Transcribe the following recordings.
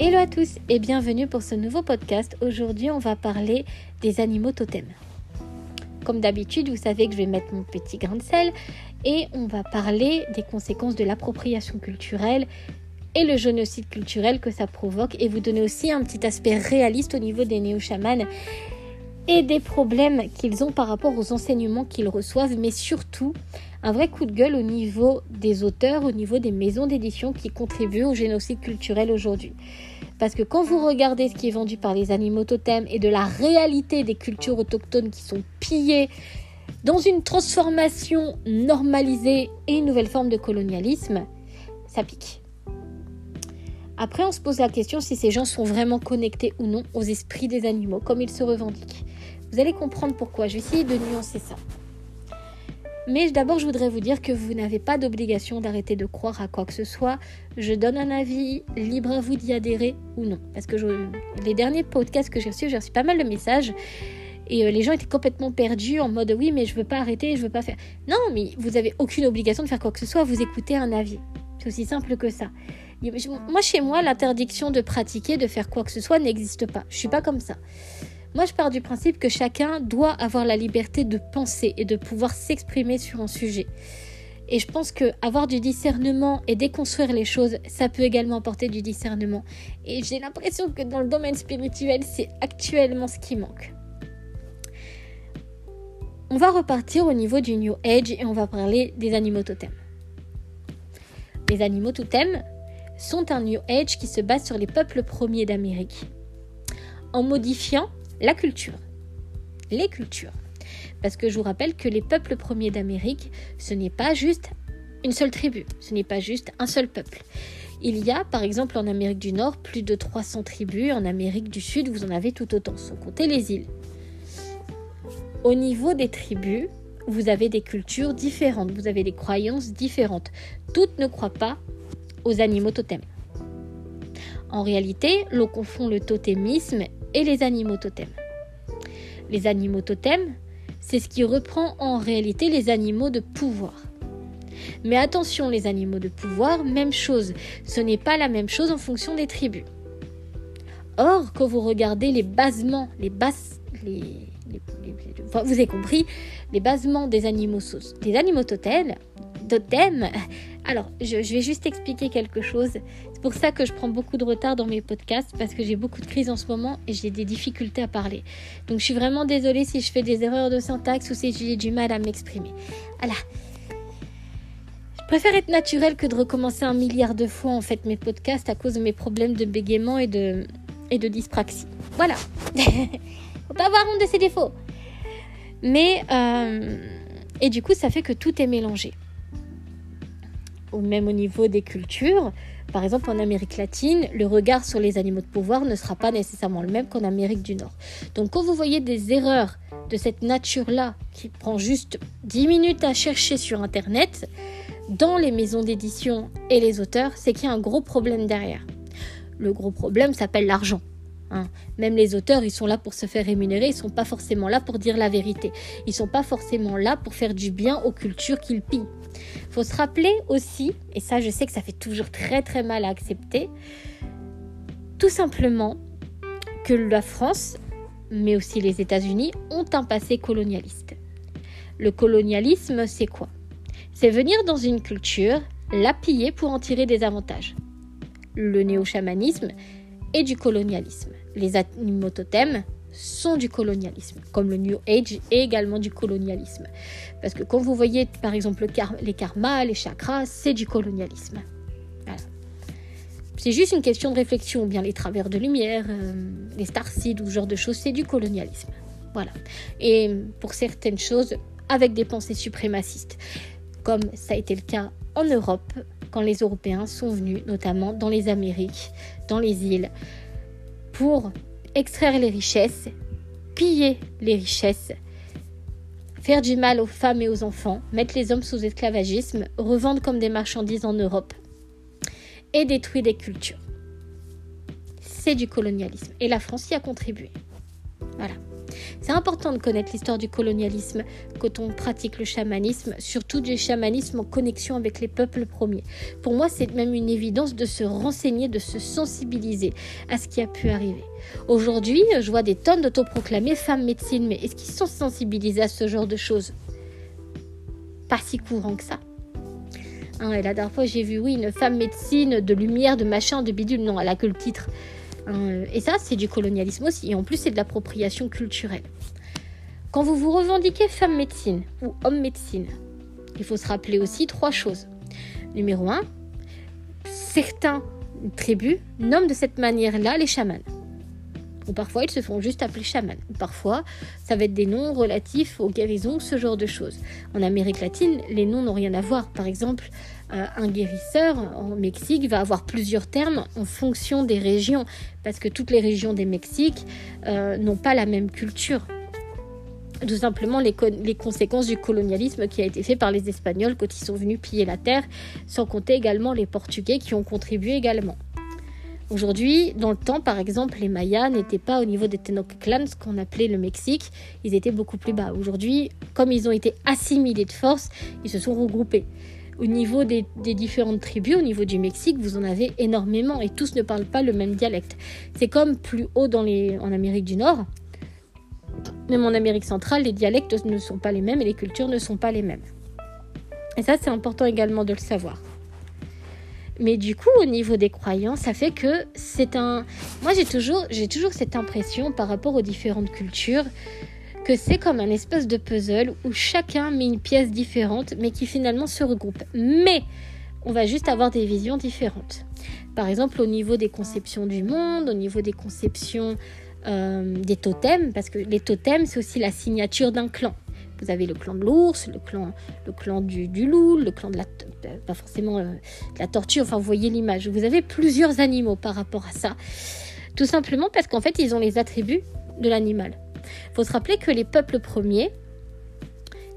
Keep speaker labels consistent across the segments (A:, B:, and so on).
A: Hello à tous et bienvenue pour ce nouveau podcast. Aujourd'hui, on va parler des animaux totems. Comme d'habitude, vous savez que je vais mettre mon petit grain de sel et on va parler des conséquences de l'appropriation culturelle et le génocide culturel que ça provoque et vous donner aussi un petit aspect réaliste au niveau des néo-chamans et des problèmes qu'ils ont par rapport aux enseignements qu'ils reçoivent, mais surtout un vrai coup de gueule au niveau des auteurs, au niveau des maisons d'édition qui contribuent au génocide culturel aujourd'hui. Parce que quand vous regardez ce qui est vendu par les animaux totems et de la réalité des cultures autochtones qui sont pillées dans une transformation normalisée et une nouvelle forme de colonialisme, ça pique. Après, on se pose la question si ces gens sont vraiment connectés ou non aux esprits des animaux, comme ils se revendiquent. Vous allez comprendre pourquoi. Je vais essayer de nuancer ça. Mais d'abord, je voudrais vous dire que vous n'avez pas d'obligation d'arrêter de croire à quoi que ce soit. Je donne un avis, libre à vous d'y adhérer ou non. Parce que les derniers podcasts que j'ai reçus, j'ai reçu pas mal de messages. Et euh, les gens étaient complètement perdus en mode oui, mais je veux pas arrêter, je veux pas faire. Non, mais vous avez aucune obligation de faire quoi que ce soit. Vous écoutez un avis. C'est aussi simple que ça. Moi, chez moi, l'interdiction de pratiquer, de faire quoi que ce soit n'existe pas. Je suis pas comme ça. Moi, je pars du principe que chacun doit avoir la liberté de penser et de pouvoir s'exprimer sur un sujet. Et je pense que avoir du discernement et déconstruire les choses, ça peut également apporter du discernement. Et j'ai l'impression que dans le domaine spirituel, c'est actuellement ce qui manque. On va repartir au niveau du New Age et on va parler des animaux totems. Les animaux totems, sont un New Age qui se base sur les peuples premiers d'Amérique, en modifiant la culture, les cultures. Parce que je vous rappelle que les peuples premiers d'Amérique, ce n'est pas juste une seule tribu, ce n'est pas juste un seul peuple. Il y a par exemple en Amérique du Nord plus de 300 tribus, en Amérique du Sud vous en avez tout autant, sans compter les îles. Au niveau des tribus, vous avez des cultures différentes, vous avez des croyances différentes. Toutes ne croient pas aux animaux totems. En réalité, l'on confond le totémisme et les animaux totems. Les animaux totems, c'est ce qui reprend en réalité les animaux de pouvoir. Mais attention, les animaux de pouvoir, même chose, ce n'est pas la même chose en fonction des tribus. Or, quand vous regardez les basements, les bases, les, vous avez compris, les basements des animaux, totems alors, je, vais juste expliquer quelque chose. C'est pour ça que je prends beaucoup de retard dans mes podcasts parce que j'ai beaucoup de crises en ce moment et j'ai des difficultés à parler. Donc, je suis vraiment désolée si je fais des erreurs de syntaxe ou si j'ai du mal à m'exprimer. Voilà. Je préfère être naturelle que de recommencer un milliard de fois en fait mes podcasts à cause de mes problèmes de bégaiement et de, et de dyspraxie. Voilà. Faut pas avoir honte de ses défauts. Mais, euh, et du coup, ça fait que tout est mélangé ou même au niveau des cultures. Par exemple, en Amérique latine, le regard sur les animaux de pouvoir ne sera pas nécessairement le même qu'en Amérique du Nord. Donc quand vous voyez des erreurs de cette nature-là, qui prend juste 10 minutes à chercher sur Internet, dans les maisons d'édition et les auteurs, c'est qu'il y a un gros problème derrière. Le gros problème s'appelle l'argent. Hein. Même les auteurs, ils sont là pour se faire rémunérer, ils sont pas forcément là pour dire la vérité. Ils sont pas forcément là pour faire du bien aux cultures qu'ils pillent. Faut se rappeler aussi, et ça je sais que ça fait toujours très très mal à accepter, tout simplement que la France, mais aussi les États-Unis, ont un passé colonialiste. Le colonialisme, c'est quoi? C'est venir dans une culture, la piller pour en tirer des avantages. Le néo-chamanisme est du colonialisme. Les animaux totems sont du colonialisme, comme le New Age est également du colonialisme. Parce que quand vous voyez par exemple les karmas, les chakras, c'est du colonialisme. C'est juste une question de réflexion, ou bien les travers de lumière, euh, les starseeds ou ce genre de choses, c'est du colonialisme. Voilà. Et pour certaines choses, avec des pensées suprémacistes, comme ça a été le cas en Europe, quand les Européens sont venus, notamment dans les Amériques, dans les îles, pour extraire les richesses, piller les richesses, faire du mal aux femmes et aux enfants, mettre les hommes sous esclavagisme, revendre comme des marchandises en Europe et détruire des cultures. C'est du colonialisme et la France y a contribué. Voilà. C'est important de connaître l'histoire du colonialisme quand on pratique le chamanisme, surtout du chamanisme en connexion avec les peuples premiers. Pour moi, c'est même une évidence de se renseigner, de se sensibiliser à ce qui a pu arriver. Aujourd'hui, je vois des tonnes d'autoproclamées femmes médecines, mais est-ce qu'ils sont sensibilisés à ce genre de choses? Pas si courant que ça. Hein, et la dernière fois, j'ai vu, oui, une femme médecine de lumière, de machin, de bidule. Non, elle a que le titre. Hein, et ça, c'est du colonialisme aussi. Et en plus, c'est de l'appropriation culturelle. Quand vous vous revendiquez femme médecine ou homme médecine, il faut se rappeler aussi trois choses. Numéro un, certains tribus nomment de cette manière-là les chamans. Ou parfois ils se font juste appeler chamans. Parfois ça va être des noms relatifs aux guérisons, ce genre de choses. En Amérique latine, les noms n'ont rien à voir. Par exemple, un guérisseur en Mexique va avoir plusieurs termes en fonction des régions, parce que toutes les régions des Mexiques euh, n'ont pas la même culture. Tout simplement les, les, conséquences du colonialisme qui a été fait par les Espagnols quand ils sont venus piller la terre, sans compter également les Portugais qui ont contribué également. Aujourd'hui, dans le temps, par exemple, les Mayas n'étaient pas au niveau des Tenochtitlan, ce qu'on appelait le Mexique, ils étaient beaucoup plus bas. Aujourd'hui, comme ils ont été assimilés de force, ils se sont regroupés. Au niveau des, différentes tribus, au niveau du Mexique, vous en avez énormément et tous ne parlent pas le même dialecte. C'est comme plus haut dans les, en Amérique du Nord. Même en Amérique centrale, les dialectes ne sont pas les mêmes et les cultures ne sont pas les mêmes. Et ça, c'est important également de le savoir. Mais du coup, au niveau des croyants, ça fait que c'est un. Moi, j'ai toujours, j'ai toujours cette impression par rapport aux différentes cultures que c'est comme un espèce de puzzle où chacun met une pièce différente, mais qui finalement se regroupe. Mais on va juste avoir des visions différentes. Par exemple, au niveau des conceptions du monde, au niveau des conceptions euh, des totems, parce que les totems, c'est aussi la signature d'un clan. Vous avez le clan de l'ours, le clan, le clan du, loup, le clan de la, pas forcément euh, la tortue. Enfin, vous voyez l'image. Vous avez plusieurs animaux par rapport à ça. Tout simplement parce qu'en fait, ils ont les attributs de l'animal. Il faut se rappeler que les peuples premiers,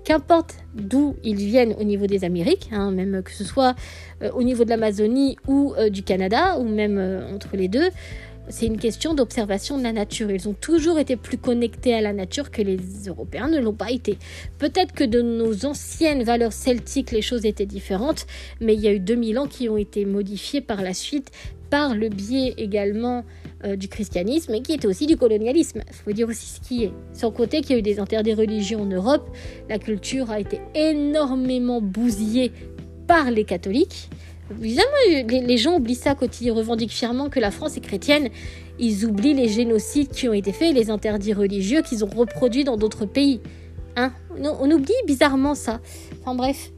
A: qu'importe d'où ils viennent au niveau des Amériques, hein, même que ce soit euh, au niveau de l'Amazonie ou euh, du Canada, ou même euh, entre les deux, c'est une question d'observation de la nature. Ils ont toujours été plus connectés à la nature que les Européens ne l'ont pas été. Peut-être que de nos anciennes valeurs celtiques, les choses étaient différentes, mais il y a eu 2000 ans qui ont été modifiés par la suite par le biais également euh, du christianisme et qui était aussi du colonialisme. Il faut dire aussi ce qui est. Sans côté qu'il y a eu des interdits religieux en Europe, la culture a été énormément bousillée par les catholiques. Évidemment, les, gens oublient ça quand ils revendiquent fièrement que la France est chrétienne. Ils oublient les génocides qui ont été faits les interdits religieux qu'ils ont reproduits dans d'autres pays. Hein? On, oublie bizarrement ça. Enfin bref.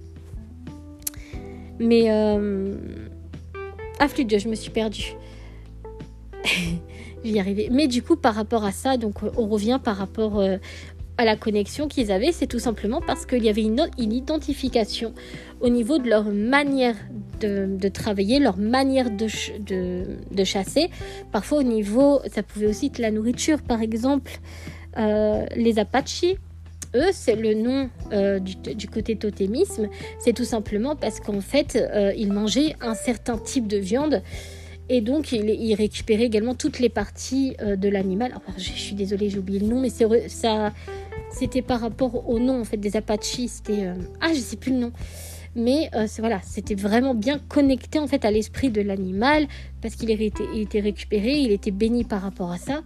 A: Mais... Euh ah, flûte je me suis perdue. J'y arriver. Mais du coup, par rapport à ça, donc euh, on revient par rapport euh, à la connexion qu'ils avaient, c'est tout simplement parce qu'il y avait une, identification au niveau de leur manière de, travailler, leur manière de, de, chasser. Parfois au niveau, ça pouvait aussi être la nourriture, par exemple, euh, les Apaches. Eux, c'est le nom du, côté totémisme, c'est tout simplement parce qu'en fait, ils mangeaient un certain type de viande et donc, il, récupérait également toutes les parties euh, de l'animal. Je, je, suis désolée, j'ai oublié le nom, mais ça, c'était par rapport au nom en fait des Apaches. C'était euh, ah, je sais plus le nom. Mais euh, voilà, c'était vraiment bien connecté en fait à l'esprit de l'animal parce qu'il était, il était récupéré, il était béni par rapport à ça.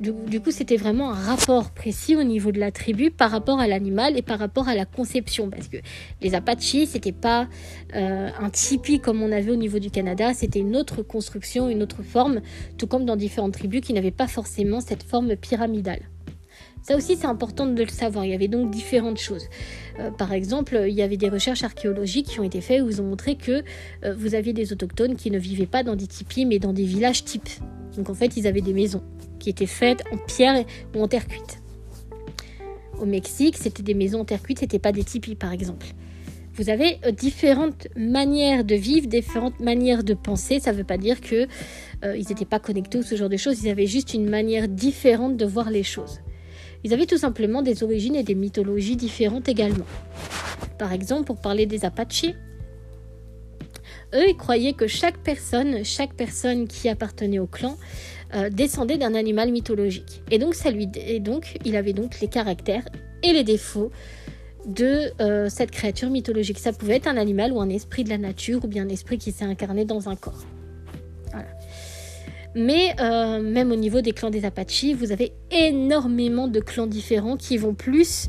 A: Du, coup, c'était vraiment un rapport précis au niveau de la tribu par rapport à l'animal et par rapport à la conception. Parce que les Apaches, c'était pas euh, un tipi comme on avait au niveau du Canada, c'était une autre construction, une autre forme, tout comme dans différentes tribus qui n'avaient pas forcément cette forme pyramidale. Ça aussi, c'est important de le savoir. Il y avait donc différentes choses. Euh, par exemple, il y avait des recherches archéologiques qui ont été faites où ils ont montré que euh, vous aviez des autochtones qui ne vivaient pas dans des tipis, mais dans des villages types. Donc en fait, ils avaient des maisons qui étaient faites en pierre ou en terre cuite. Au Mexique, c'était des maisons en terre cuite, c'était pas des tipis par exemple. Vous avez euh, différentes manières de vivre, différentes manières de penser. Ça ne veut pas dire que euh, n'étaient pas connectés ou ce genre de choses. Ils avaient juste une manière différente de voir les choses. Ils avaient tout simplement des origines et des mythologies différentes également. Par exemple, pour parler des Apaches, eux, ils croyaient que chaque personne, chaque personne qui appartenait au clan, euh, descendait d'un animal mythologique. Et donc, ça lui, et donc, il avait donc les caractères et les défauts de euh, cette créature mythologique. Ça pouvait être un animal ou un esprit de la nature ou bien un esprit qui s'est incarné dans un corps. Mais euh, même au niveau des clans des Apaches, vous avez énormément de clans différents qui vont plus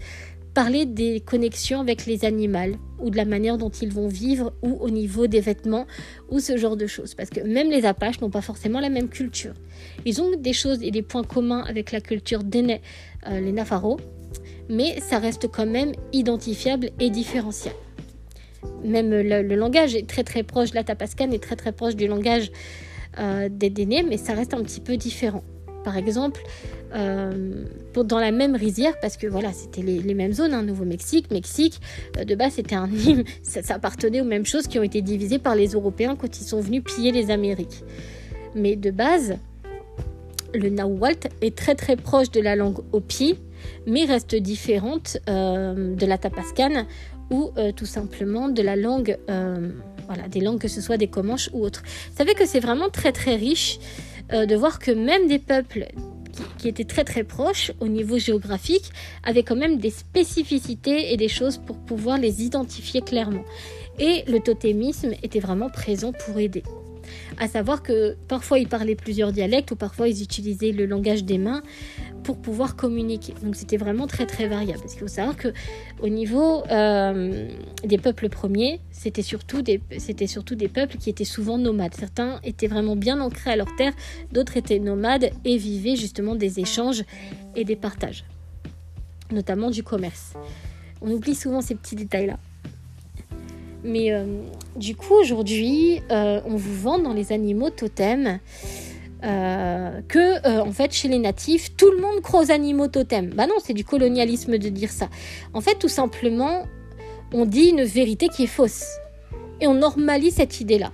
A: parler des connexions avec les animaux ou de la manière dont ils vont vivre ou au niveau des vêtements ou ce genre de choses. Parce que même les Apaches n'ont pas forcément la même culture. Ils ont des choses et des points communs avec la culture des euh, les Nafaro, mais ça reste quand même identifiable et différenciable. Même le, langage est très très proche, la Tapascan est très très proche du langage euh, des Dénés, mais ça reste un petit peu différent. Par exemple, euh, dans la même rizière, parce que voilà, c'était les, mêmes zones, hein, Nouveau-Mexique, Mexique, euh, de base c'était un ça, ça, appartenait aux mêmes choses qui ont été divisées par les Européens quand ils sont venus piller les Amériques. Mais de base, le Nahuatl est très très proche de la langue Hopi, mais reste différente euh, de la Tapascan ou tout simplement de la langue, voilà, des langues que ce soit des Comanches ou autres. Vous savez que c'est vraiment très très riche de voir que même des peuples qui, étaient très très proches au niveau géographique avaient quand même des spécificités et des choses pour pouvoir les identifier clairement. Et le totémisme était vraiment présent pour aider. À savoir que parfois ils parlaient plusieurs dialectes ou parfois ils utilisaient le langage des mains pour pouvoir communiquer. Donc c'était vraiment très très variable. Parce qu'il faut savoir que au niveau euh, des peuples premiers, c'était surtout des c'était surtout des peuples qui étaient souvent nomades. Certains étaient vraiment bien ancrés à leur terre, d'autres étaient nomades et vivaient justement des échanges et des partages, notamment du commerce. On oublie souvent ces petits détails là. Mais euh, du coup, aujourd'hui, euh, on vous vend dans les animaux totems euh, que, en fait, chez les natifs, tout le monde croit aux animaux totems. Bah non, c'est du colonialisme de dire ça. En fait, tout simplement, on dit une vérité qui est fausse. Et on normalise cette idée-là.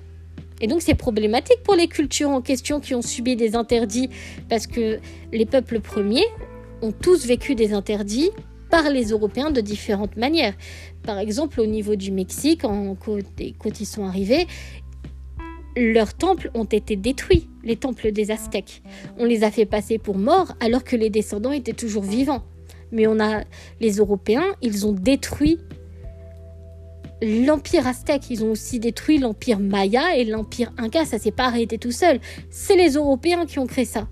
A: Et donc c'est problématique pour les cultures en question qui ont subi des interdits, parce que les peuples premiers ont tous vécu des interdits par les Européens de différentes manières. Par exemple, au niveau du Mexique, en, quand ils sont arrivés, leurs temples ont été détruits, les temples des Aztèques. On les a fait passer pour morts alors que les descendants étaient toujours vivants. Mais on a les Européens, ils ont détruit l'empire aztèque, ils ont aussi détruit l'empire maya et l'empire inca, ça s'est pas arrêté tout seul. C'est les Européens qui ont créé ça.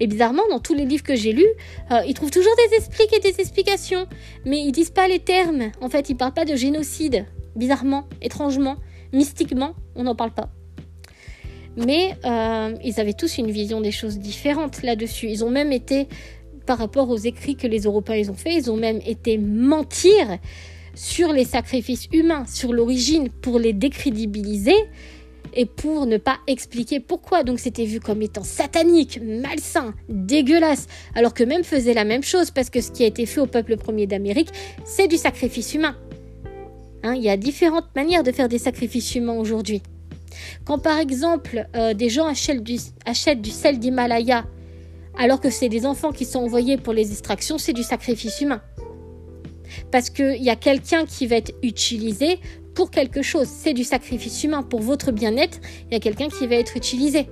A: Et bizarrement, dans tous les livres que j'ai lus, euh, ils trouvent toujours des expliques et des explications. Mais ils disent pas les termes. En fait, ils parlent pas de génocide. Bizarrement, étrangement, mystiquement, on n'en parle pas. Mais euh, ils avaient tous une vision des choses différentes là-dessus. Ils ont même été, par rapport aux écrits que les Européens ils ont faits, ils ont même été mentir sur les sacrifices humains, sur l'origine, pour les décrédibiliser et pour ne pas expliquer pourquoi. Donc c'était vu comme étant satanique, malsain, dégueulasse, alors que même faisait la même chose parce que ce qui a été fait au peuple premier d'Amérique, c'est du sacrifice humain. Hein, il y a différentes manières de faire des sacrifices humains aujourd'hui. Quand par exemple euh, des gens achètent du, achètent du sel d'Himalaya alors que c'est des enfants qui sont envoyés pour les extractions, c'est du sacrifice humain. Parce qu'il y a quelqu'un qui va être utilisé pour quelque chose. C'est du sacrifice humain. Pour votre bien-être, il y a quelqu'un qui va être utilisé.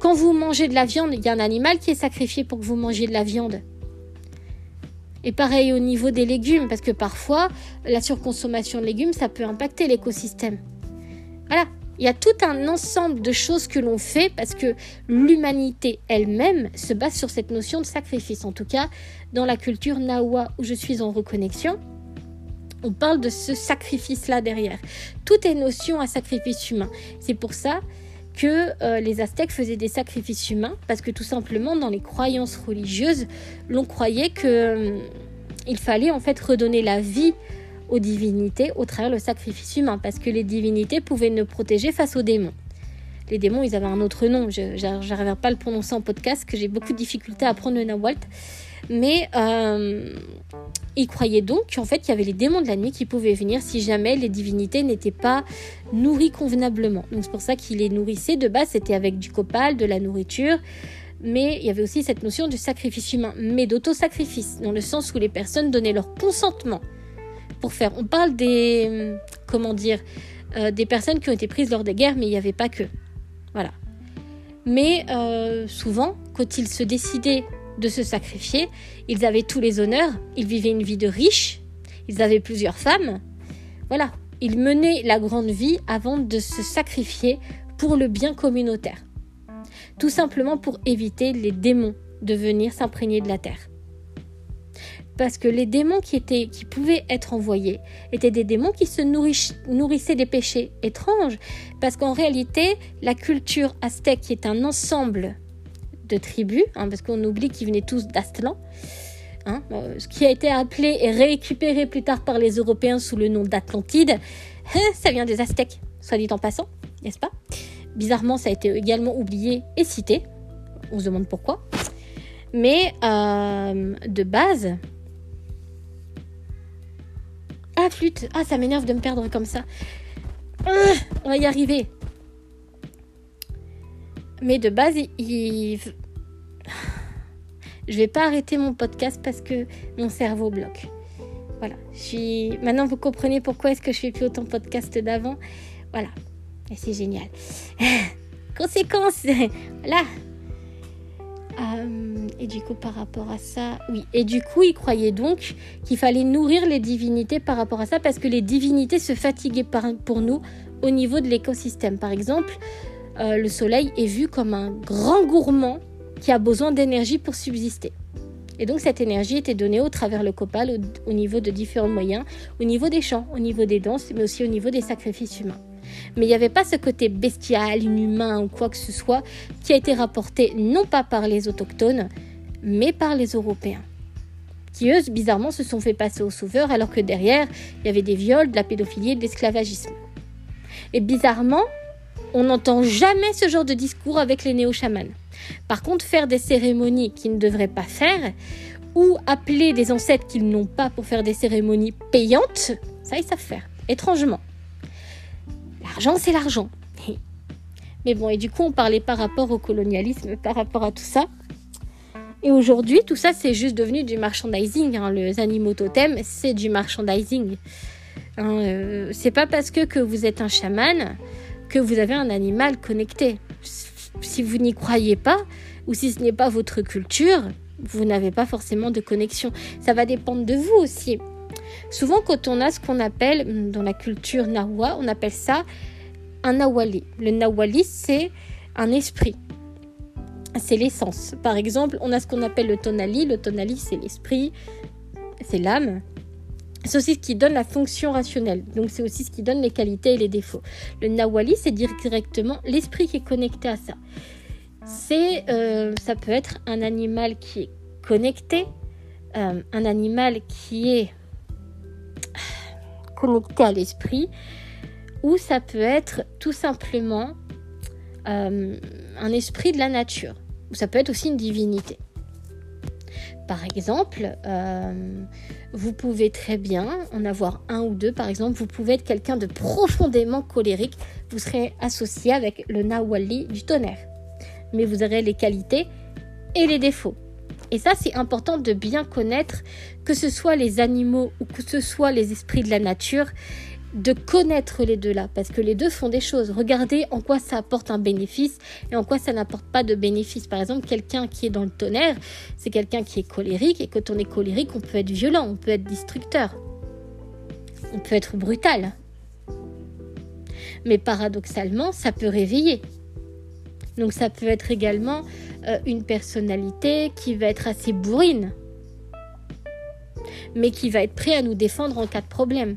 A: Quand vous mangez de la viande, il y a un animal qui est sacrifié pour que vous mangiez de la viande. Et pareil au niveau des légumes, parce que parfois, la surconsommation de légumes, ça peut impacter l'écosystème. Voilà, il y a tout un ensemble de choses que l'on fait parce que l'humanité elle-même se base sur cette notion de sacrifice. En tout cas, dans la culture Nawa où je suis en reconnexion, on parle de ce sacrifice-là derrière. Tout est notion à sacrifice humain. C'est pour ça que euh, les Aztèques faisaient des sacrifices humains, parce que tout simplement, dans les croyances religieuses, l'on croyait que euh, fallait en fait redonner la vie aux divinités au travers le sacrifice humain, parce que les divinités pouvaient nous protéger face aux démons. Les démons, ils avaient un autre nom, je n'arrive pas à le prononcer en podcast, j'ai beaucoup de difficultés à apprendre le Nawalt. Mais euh, il croyait donc qu'en fait, il y avait les démons de la nuit qui pouvaient venir si jamais les divinités n'étaient pas nourries convenablement. Donc c'est pour ça qu'il les nourrissait. De base, c'était avec du copal, de la nourriture. Mais il y avait aussi cette notion du sacrifice humain, mais d'autosacrifice, dans le sens où les personnes donnaient leur consentement pour faire. On parle des. Comment dire euh, des personnes qui ont été prises lors des guerres, mais il n'y avait pas que. Voilà. Mais euh, souvent, quand ils se décidaient de se sacrifier, ils avaient tous les honneurs, ils vivaient une vie de riche, ils avaient plusieurs femmes. Voilà, ils menaient la grande vie avant de se sacrifier pour le bien communautaire. Tout simplement pour éviter les démons de venir s'imprégner de la terre. Parce que les démons qui, étaient, qui pouvaient être envoyés étaient des démons qui se nourrissaient des péchés étranges. Parce qu'en réalité, la culture aztèque, est un ensemble de tribus, hein, parce qu'on oublie qu'ils venaient tous d'Aztlan, hein, ce qui a été appelé et récupéré plus tard par les Européens sous le nom d'Atlantide, hein, ça vient des Aztèques, soit dit en passant, n'est-ce pas? Bizarrement, ça a été également oublié et cité. On se demande pourquoi. Mais euh, de base, ah, flûte. Ah, ça m'énerve de me perdre comme ça. Ah, on va y arriver. Mais de base, il... Je vais pas arrêter mon podcast parce que mon cerveau bloque. Voilà. Je. Maintenant, vous comprenez pourquoi est-ce que je fais plus autant podcast d'avant. Voilà. Et c'est génial. Conséquence. Voilà. Euh, et du coup, par rapport à ça, oui. Et du coup, il croyait donc qu'il fallait nourrir les divinités par rapport à ça, parce que les divinités se fatiguaient pour nous au niveau de l'écosystème. Par exemple, euh, le soleil est vu comme un grand gourmand qui a besoin d'énergie pour subsister. Et donc cette énergie était donnée au travers le copal, au niveau de différents moyens, au niveau des chants, au niveau des danses, mais aussi au niveau des sacrifices humains mais il n'y avait pas ce côté bestial, inhumain ou quoi que ce soit qui a été rapporté non pas par les autochtones, mais par les Européens qui eux, bizarrement, se sont fait passer aux sauveurs alors que derrière, il y avait des viols, de la pédophilie et de l'esclavagisme. Et bizarrement, on n'entend jamais ce genre de discours avec les néo-chamans. Par contre, faire des cérémonies qu'ils ne devraient pas faire, ou appeler des ancêtres qu'ils n'ont pas pour faire des cérémonies payantes, ça ils savent faire, étrangement. L'argent, c'est l'argent. Mais bon, et du coup, on parlait par rapport au colonialisme, par rapport à tout ça. Et aujourd'hui, tout ça, c'est juste devenu du merchandising. Hein. Les animaux totems, c'est du merchandising. Hein, euh, c'est pas parce que, que vous êtes un chaman que vous avez un animal connecté. Si vous n'y croyez pas, ou si ce n'est pas votre culture, vous n'avez pas forcément de connexion. Ça va dépendre de vous aussi. Souvent, quand on a ce qu'on appelle, dans la culture nahua, on appelle ça un nawali. Le nawali, c'est un esprit. C'est l'essence. Par exemple, on a ce qu'on appelle le tonali. Le tonali, c'est l'esprit, c'est l'âme. C'est aussi ce qui donne la fonction rationnelle. Donc, c'est aussi ce qui donne les qualités et les défauts. Le nawali, c'est directement l'esprit qui est connecté à ça. C'est, euh, ça peut être un animal qui est connecté, euh, un animal qui est connecté à l'esprit, ou ça peut être tout simplement euh, un esprit de la nature, ou ça peut être aussi une divinité. Par exemple, euh, vous pouvez très bien en avoir un ou deux. Par exemple, vous pouvez être quelqu'un de profondément colérique. Vous serez associé avec le Nawali du tonnerre. Mais vous aurez les qualités et les défauts. Et ça, c'est important de bien connaître, que ce soit les animaux ou que ce soit les esprits de la nature, de connaître les deux là, parce que les deux font des choses. Regardez en quoi ça apporte un bénéfice et en quoi ça n'apporte pas de bénéfice. Par exemple, quelqu'un qui est dans le tonnerre, c'est quelqu'un qui est colérique, et quand on est colérique, on peut être violent, on peut être destructeur, on peut être brutal. Mais paradoxalement, ça peut réveiller. Donc ça peut être également euh, une personnalité qui va être assez bourrine, mais qui va être prêt à nous défendre en cas de problème.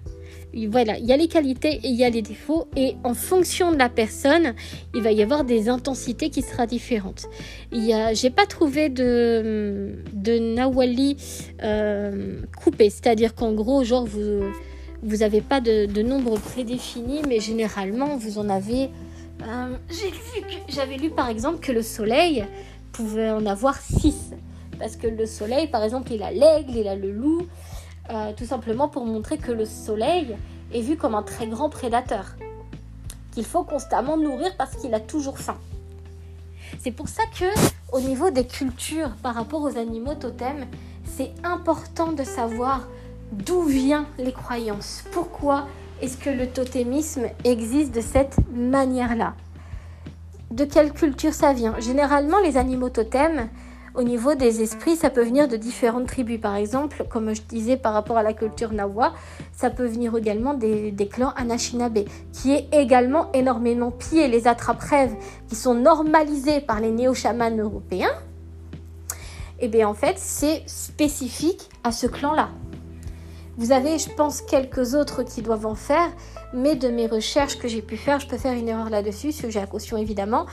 A: Voilà, il y a les qualités et il y a les défauts, et en fonction de la personne, il va y avoir des intensités qui seront différentes. J'ai pas trouvé de, de Nawali euh, coupé, c'est-à-dire qu'en gros, genre vous vous n'avez pas de, de nombre prédéfini, mais généralement vous en avez. Euh, j'avais lu par exemple que le soleil pouvait en avoir 6. Parce que le soleil, par exemple, il a l'aigle, il a le loup, euh, tout simplement pour montrer que le soleil est vu comme un très grand prédateur, qu'il faut constamment nourrir parce qu'il a toujours faim. C'est pour ça que, au niveau des cultures par rapport aux animaux totems, c'est important de savoir d'où viennent les croyances, pourquoi est-ce que le totémisme existe de cette manière-là? De quelle culture ça vient? Généralement, les animaux totems, au niveau des esprits, ça peut venir de différentes tribus. Par exemple, comme je disais par rapport à la culture Nawa, ça peut venir également des, clans Anashinabe, qui est également énormément pillé. Les attrape-rêves qui sont normalisés par les néo-chamans européens, eh bien en fait, c'est spécifique à ce clan-là. Vous avez, je pense, quelques autres qui doivent en faire, mais de mes recherches que j'ai pu faire, je peux faire une erreur là-dessus, sujet à caution évidemment,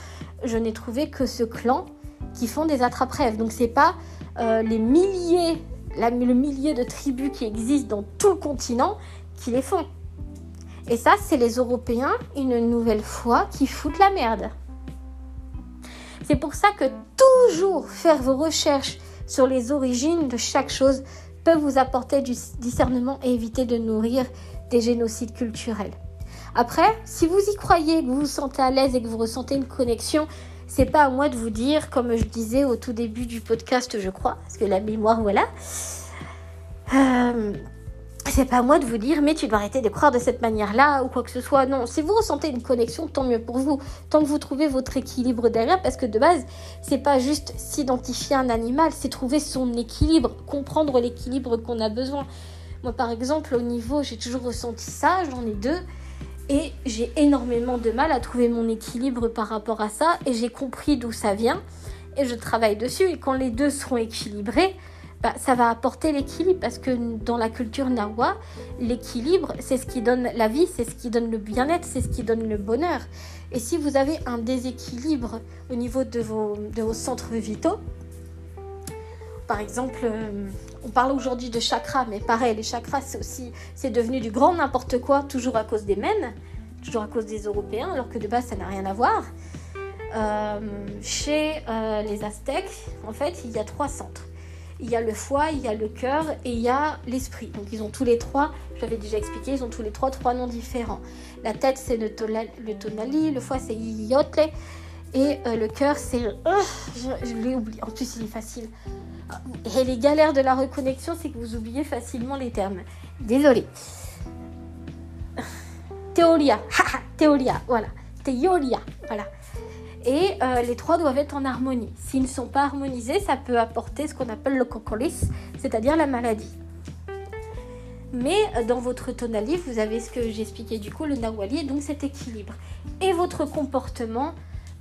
A: je n'ai trouvé que ce clan qui font des attrape-rêves. Donc c'est pas euh, les milliers, le millier de tribus qui existent dans tout le continent qui les font. Et ça, c'est les Européens, une nouvelle fois, qui foutent la merde. C'est pour ça que toujours faire vos recherches sur les origines de chaque chose peut vous apporter du discernement et éviter de nourrir des génocides culturels. Après, si vous y croyez, que vous vous sentez à l'aise et que vous ressentez une connexion, c'est pas à moi de vous dire, comme je disais au tout début du podcast, je crois, parce que la mémoire, voilà. Euh, c'est pas à moi de vous dire, mais tu dois arrêter de croire de cette manière-là ou quoi que ce soit. Non, si vous ressentez une connexion, tant mieux pour vous. Tant que vous trouvez votre équilibre derrière, parce que de base, c'est pas juste s'identifier à un animal, c'est trouver son équilibre, comprendre l'équilibre qu'on a besoin. Moi, par exemple, au niveau, j'ai toujours ressenti ça, j'en ai deux, et j'ai énormément de mal à trouver mon équilibre par rapport à ça, et j'ai compris d'où ça vient, et je travaille dessus, et quand les deux seront équilibrés, bah, ça va apporter l'équilibre parce que dans la culture nawa, l'équilibre, c'est ce qui donne la vie, c'est ce qui donne le bien-être, c'est ce qui donne le bonheur. Et si vous avez un déséquilibre au niveau de vos, de vos centres vitaux, par exemple, euh, on parle aujourd'hui de chakras, mais pareil, les chakras, c'est aussi, c'est devenu du grand n'importe quoi, toujours à cause des mènes, toujours à cause des Européens, alors que de base, ça n'a rien à voir. Euh, chez euh, les Aztèques, en fait, il y a trois centres il y a le foie, il y a le cœur et il y a l'esprit. Donc ils ont tous les trois, je l'avais déjà expliqué, ils ont tous les trois trois noms différents. La tête c'est le, tonali, le foie c'est yotle et le cœur c'est... Oh, je, l'ai oublié, en plus il est facile. Et les galères de la reconnexion c'est que vous oubliez facilement les termes. Désolé. Théoria, théoria, voilà. Théoria, voilà et euh, les trois doivent être en harmonie. S'ils ne sont pas harmonisés, ça peut apporter ce qu'on appelle le cocolis, c'est-à-dire la maladie. Mais euh, dans votre tonali, vous avez ce que j'expliquais du coup, le nawali, donc cet équilibre. Et votre comportement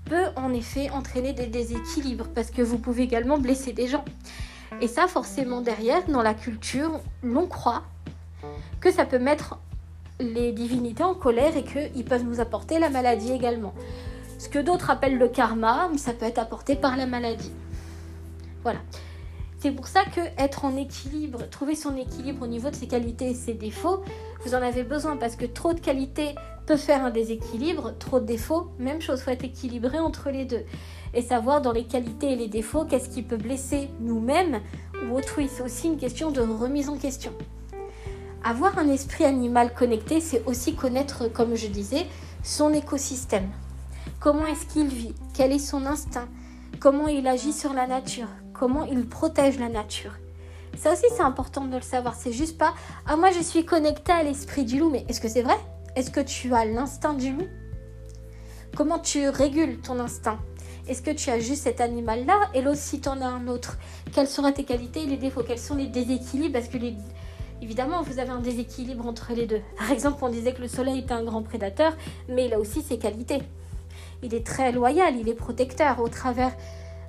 A: peut en effet entraîner des déséquilibres parce que vous pouvez également blesser des gens. Et ça, forcément, derrière, dans la culture, l'on croit que ça peut mettre les divinités en colère et qu'ils peuvent nous apporter la maladie également. Ce que d'autres appellent le karma, ça peut être apporté par la maladie. Voilà. C'est pour ça que être en équilibre, trouver son équilibre au niveau de ses qualités et ses défauts, vous en avez besoin parce que trop de qualités peut faire un déséquilibre, trop de défauts, même chose, faut être équilibré entre les deux et savoir dans les qualités et les défauts qu'est-ce qui peut blesser nous-mêmes ou autrui. C'est aussi une question de remise en question. Avoir un esprit animal connecté, c'est aussi connaître, comme je disais, son écosystème. Comment est-ce qu'il vit? Quel est son instinct? Comment il agit sur la nature? Comment il protège la nature? Ça aussi, c'est important de le savoir. C'est juste pas Ah, moi, je suis connecté à l'esprit du loup. Mais est-ce que c'est vrai? Est-ce que tu as l'instinct du loup? Comment tu régules ton instinct? Est-ce que tu as juste cet animal-là et l'autre si tu en as un autre? Quelles seront tes qualités et les défauts? Quels sont les déséquilibres? Parce que Évidemment, vous avez un déséquilibre entre les deux. Par exemple, on disait que le soleil était un grand prédateur, mais il a aussi ses qualités. Il est très loyal, il est protecteur au travers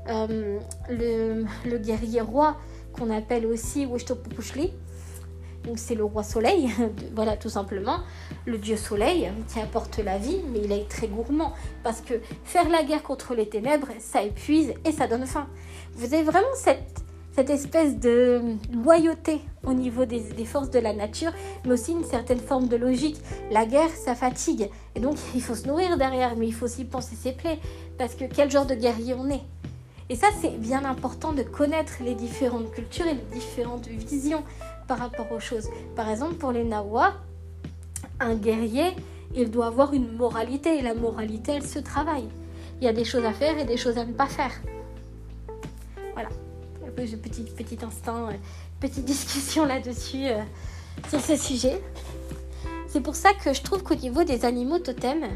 A: euh, le, guerrier roi qu'on appelle aussi Wishtopukushli. C'est le roi soleil, voilà tout simplement, le dieu soleil qui apporte la vie, mais il est très gourmand parce que faire la guerre contre les ténèbres, ça épuise et ça donne faim. Vous avez vraiment cette cette espèce de loyauté au niveau des, forces de la nature, mais aussi une certaine forme de logique. La guerre, ça fatigue. Et donc, il faut se nourrir derrière, mais il faut aussi penser ses plaies. Parce que quel genre de guerrier on est? Et ça, c'est bien important de connaître les différentes cultures et les différentes visions par rapport aux choses. Par exemple, pour les Nawa, un guerrier, il doit avoir une moralité. Et la moralité, elle se travaille. Il y a des choses à faire et des choses à ne pas faire petit, petit instant, euh, petite discussion là-dessus euh, sur ce sujet. C'est pour ça que je trouve qu'au niveau des animaux totems,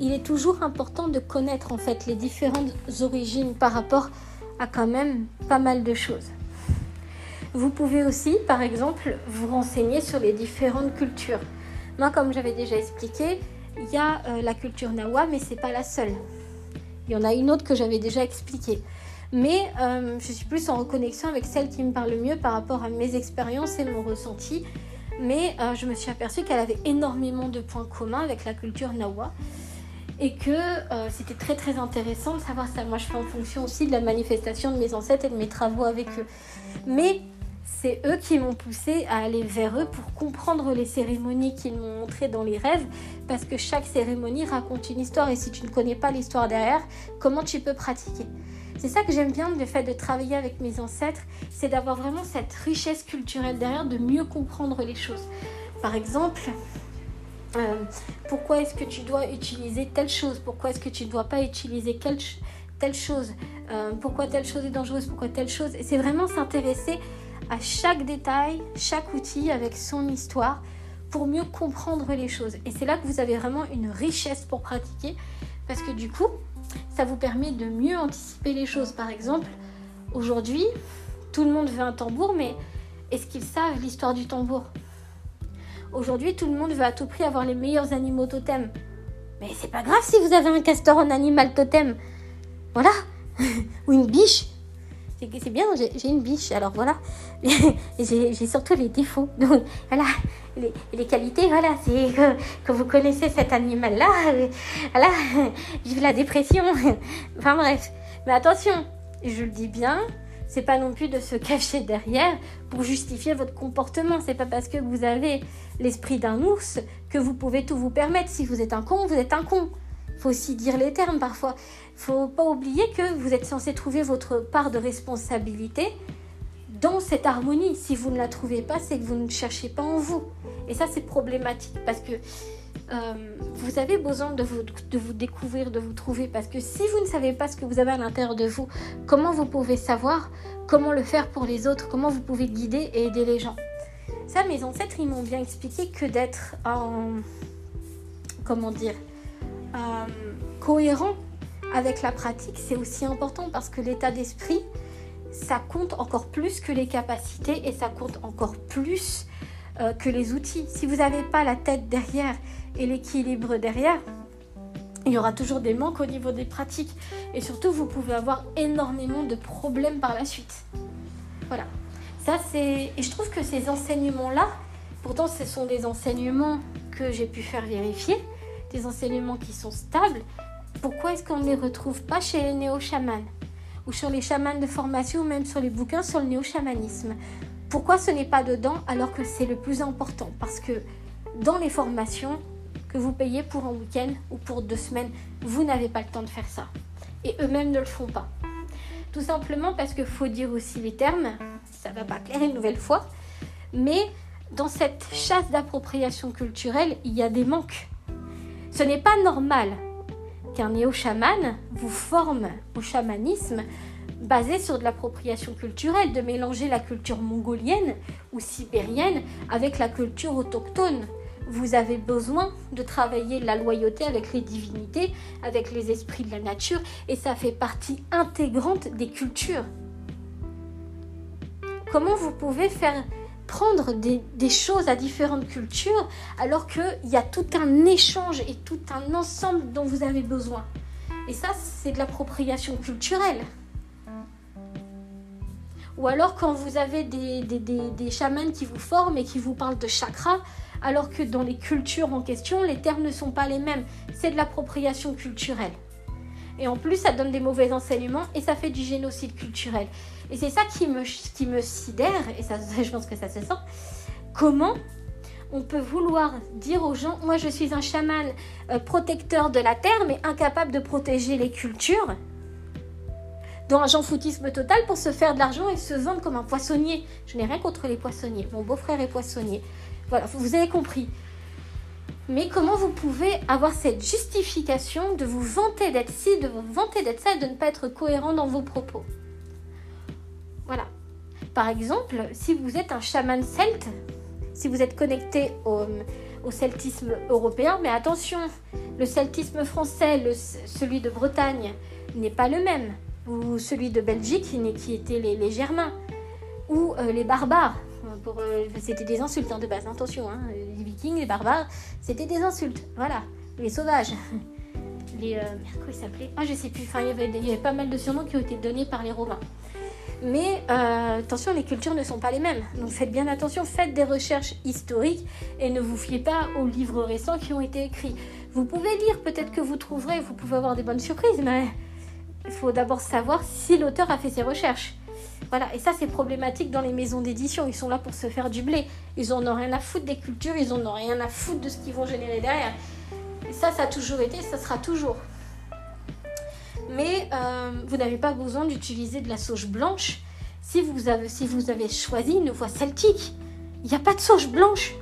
A: il est toujours important de connaître en fait les différentes origines par rapport à quand même pas mal de choses. Vous pouvez aussi, par exemple, vous renseigner sur les différentes cultures. Moi, comme j'avais déjà expliqué, il y a euh, la culture Nawa, mais c'est pas la seule. Il y en a une autre que j'avais déjà expliquée. Mais euh, je suis plus en reconnexion avec celle qui me parle le mieux par rapport à mes expériences et mon ressenti. Mais euh, je me suis aperçue qu'elle avait énormément de points communs avec la culture Nawa et que c'était très très intéressant de savoir ça. Moi, je fais en fonction aussi de la manifestation de mes ancêtres et de mes travaux avec eux. Mais c'est eux qui m'ont poussé à aller vers eux pour comprendre les cérémonies qu'ils m'ont montrées dans les rêves, parce que chaque cérémonie raconte une histoire et si tu ne connais pas l'histoire derrière, comment tu peux pratiquer? C'est ça que j'aime bien le fait de travailler avec mes ancêtres, c'est d'avoir vraiment cette richesse culturelle derrière, de mieux comprendre les choses. Par exemple, euh, pourquoi est-ce que tu dois utiliser telle chose? Pourquoi est-ce que tu ne dois pas utiliser telle chose? Euh, Pourquoi telle chose est dangereuse? Pourquoi telle chose? C'est vraiment s'intéresser à chaque détail, chaque outil avec son histoire pour mieux comprendre les choses. Et c'est là que vous avez vraiment une richesse pour pratiquer parce que du coup, ça vous permet de mieux anticiper les choses. Par exemple, aujourd'hui, tout le monde veut un tambour, mais est-ce qu'ils savent l'histoire du tambour? Aujourd'hui, tout le monde veut à tout prix avoir les meilleurs animaux totems. Mais c'est pas grave si vous avez un castor en animal totem. Voilà. Ou une biche c'est bien, j'ai une biche, alors voilà. j'ai surtout les défauts. Donc voilà, les, les qualités, voilà, c'est que, vous connaissez cet animal-là. Voilà, j'ai la dépression. Enfin bref. Mais attention, je le dis bien, c'est pas non plus de se cacher derrière pour justifier votre comportement. C'est pas parce que vous avez l'esprit d'un ours que vous pouvez tout vous permettre. Si vous êtes un con, vous êtes un con faut aussi dire les termes parfois. faut pas oublier que vous êtes censé trouver votre part de responsabilité dans cette harmonie. Si vous ne la trouvez pas, c'est que vous ne cherchez pas en vous. Et ça, c'est problématique parce que euh, vous avez besoin de vous, de vous découvrir, de vous trouver. Parce que si vous ne savez pas ce que vous avez à l'intérieur de vous, comment vous pouvez savoir comment le faire pour les autres, comment vous pouvez guider et aider les gens? Ça, mes ancêtres, ils m'ont bien expliqué que d'être en... Comment dire euh, cohérent avec la pratique, c'est aussi important parce que l'état d'esprit, ça compte encore plus que les capacités et ça compte encore plus euh, que les outils. Si vous n'avez pas la tête derrière et l'équilibre derrière, il y aura toujours des manques au niveau des pratiques. Et surtout, vous pouvez avoir énormément de problèmes par la suite. Voilà. Ça, c'est... Et je trouve que ces enseignements-là, pourtant, ce sont des enseignements que j'ai pu faire vérifier des enseignements qui sont stables, pourquoi est-ce qu'on ne les retrouve pas chez les néo-chamans ou sur les chamans de formation ou même sur les bouquins sur le néo-chamanisme? Pourquoi ce n'est pas dedans alors que c'est le plus important? Parce que dans les formations que vous payez pour un week-end ou pour deux semaines, vous n'avez pas le temps de faire ça. Et eux-mêmes ne le font pas. Tout simplement parce qu'il faut dire aussi les termes, ça va pas clair une nouvelle fois, mais dans cette chasse d'appropriation culturelle, il y a des manques. Ce n'est pas normal qu'un néo-chaman vous forme au chamanisme basé sur de l'appropriation culturelle, de mélanger la culture mongolienne ou sibérienne avec la culture autochtone. Vous avez besoin de travailler la loyauté avec les divinités, avec les esprits de la nature, et ça fait partie intégrante des cultures. Comment vous pouvez faire prendre des, choses à différentes cultures alors qu'il y a tout un échange et tout un ensemble dont vous avez besoin. Et ça, c'est de l'appropriation culturelle. Ou alors quand vous avez des, chamans qui vous forment et qui vous parlent de chakras, alors que dans les cultures en question, les termes ne sont pas les mêmes. C'est de l'appropriation culturelle. Et en plus, ça donne des mauvais enseignements et ça fait du génocide culturel. Et c'est ça qui me, sidère, et ça, je pense que ça se sent. Comment on peut vouloir dire aux gens, moi je suis un chaman euh, protecteur de la terre, mais incapable de protéger les cultures, dans un jean foutisme total pour se faire de l'argent et se vendre comme un poissonnier. Je n'ai rien contre les poissonniers. Mon beau-frère est poissonnier. Voilà, vous avez compris. Mais comment vous pouvez avoir cette justification de vous vanter d'être ci, de vous vanter d'être ça et de ne pas être cohérent dans vos propos? Voilà. Par exemple, si vous êtes un chaman celte, si vous êtes connecté au, celtisme européen, mais attention, le celtisme français, celui de Bretagne, n'est pas le même, ou celui de Belgique, qui était les, Germains, ou euh, les barbares. Euh, c'était des insultes hein, de base, attention, hein, les vikings, les barbares, c'était des insultes, voilà, les sauvages. Les, euh, comment ils s'appelaient? Ah, je sais plus, il y avait pas mal de surnoms qui ont été donnés par les Romains. Mais euh, attention, les cultures ne sont pas les mêmes. Donc faites bien attention, faites des recherches historiques et ne vous fiez pas aux livres récents qui ont été écrits. Vous pouvez lire, peut-être que vous trouverez, vous pouvez avoir des bonnes surprises, mais il faut d'abord savoir si l'auteur a fait ses recherches. Voilà, et ça c'est problématique dans les maisons d'édition. Ils sont là pour se faire du blé. Ils en ont rien à foutre des cultures, ils en ont rien à foutre de ce qu'ils vont générer derrière. Ça, ça a toujours été, ça sera toujours mais euh, vous n'avez pas besoin d'utiliser de la sauge blanche si vous avez, choisi une voie celtique. Il n'y a pas de sauge blanche.